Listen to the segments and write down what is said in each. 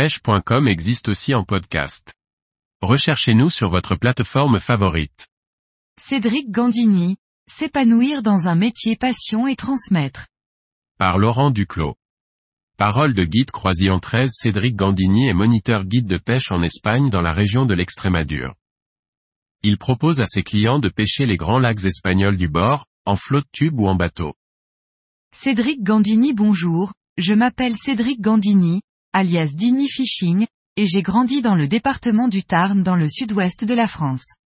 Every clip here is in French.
pêche.com existe aussi en podcast. Recherchez-nous sur votre plateforme favorite. Cédric Gandini, s'épanouir dans un métier passion et transmettre. Par Laurent Duclos. Parole de guide croisillon 13 Cédric Gandini est moniteur guide de pêche en Espagne dans la région de l'Extrémadure. Il propose à ses clients de pêcher les grands lacs espagnols du bord, en flotte tube ou en bateau. Cédric Gandini bonjour, je m'appelle Cédric Gandini, alias Dini Fishing, et j'ai grandi dans le département du Tarn dans le sud-ouest de la France.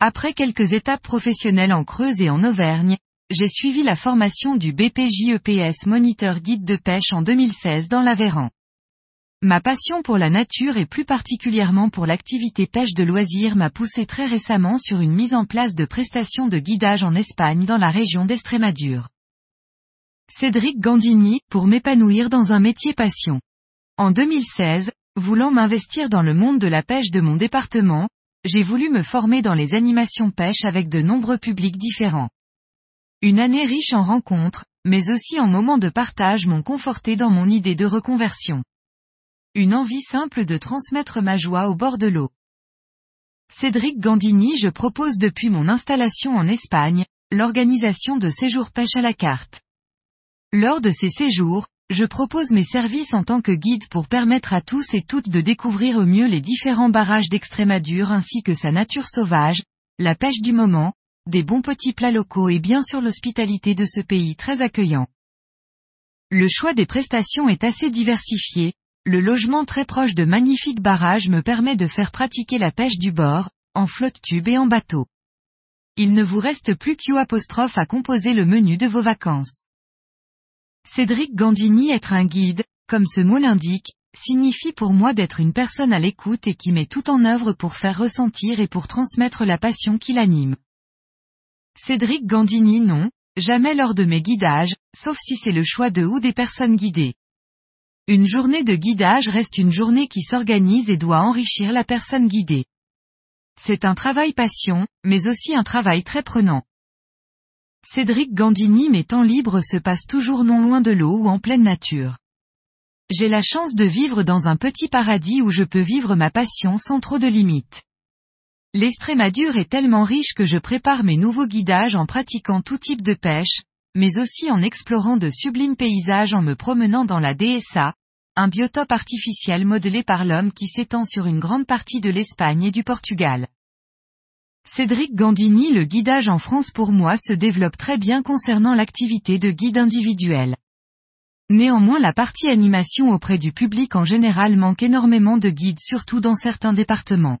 Après quelques étapes professionnelles en Creuse et en Auvergne, j'ai suivi la formation du BPJEPS Moniteur Guide de pêche en 2016 dans l'Aveyran. Ma passion pour la nature et plus particulièrement pour l'activité pêche de loisirs m'a poussé très récemment sur une mise en place de prestations de guidage en Espagne dans la région d'Estrémadure. Cédric Gandini, pour m'épanouir dans un métier passion. En 2016, voulant m'investir dans le monde de la pêche de mon département, j'ai voulu me former dans les animations pêche avec de nombreux publics différents. Une année riche en rencontres, mais aussi en moments de partage m'ont conforté dans mon idée de reconversion une envie simple de transmettre ma joie au bord de l'eau. Cédric Gandini je propose depuis mon installation en Espagne, l'organisation de séjours pêche à la carte. Lors de ces séjours, je propose mes services en tant que guide pour permettre à tous et toutes de découvrir au mieux les différents barrages d'Extrémadure ainsi que sa nature sauvage, la pêche du moment, des bons petits plats locaux et bien sûr l'hospitalité de ce pays très accueillant. Le choix des prestations est assez diversifié, le logement très proche de magnifiques barrages me permet de faire pratiquer la pêche du bord, en flotte tube et en bateau. Il ne vous reste plus qu'U à composer le menu de vos vacances. Cédric Gandini être un guide, comme ce mot l'indique, signifie pour moi d'être une personne à l'écoute et qui met tout en œuvre pour faire ressentir et pour transmettre la passion qui l'anime. Cédric Gandini non, jamais lors de mes guidages, sauf si c'est le choix de ou des personnes guidées. Une journée de guidage reste une journée qui s'organise et doit enrichir la personne guidée. C'est un travail passion, mais aussi un travail très prenant. Cédric Gandini mes temps libres se passent toujours non loin de l'eau ou en pleine nature. J'ai la chance de vivre dans un petit paradis où je peux vivre ma passion sans trop de limites. L'Estrémadure est tellement riche que je prépare mes nouveaux guidages en pratiquant tout type de pêche, mais aussi en explorant de sublimes paysages en me promenant dans la DSA, un biotope artificiel modelé par l'homme qui s'étend sur une grande partie de l'Espagne et du Portugal. Cédric Gandini Le guidage en France pour moi se développe très bien concernant l'activité de guide individuel. Néanmoins la partie animation auprès du public en général manque énormément de guides surtout dans certains départements.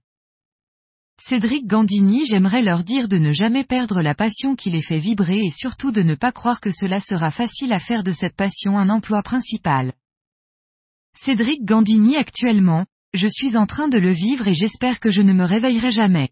Cédric Gandini j'aimerais leur dire de ne jamais perdre la passion qui les fait vibrer et surtout de ne pas croire que cela sera facile à faire de cette passion un emploi principal. Cédric Gandini actuellement, je suis en train de le vivre et j'espère que je ne me réveillerai jamais.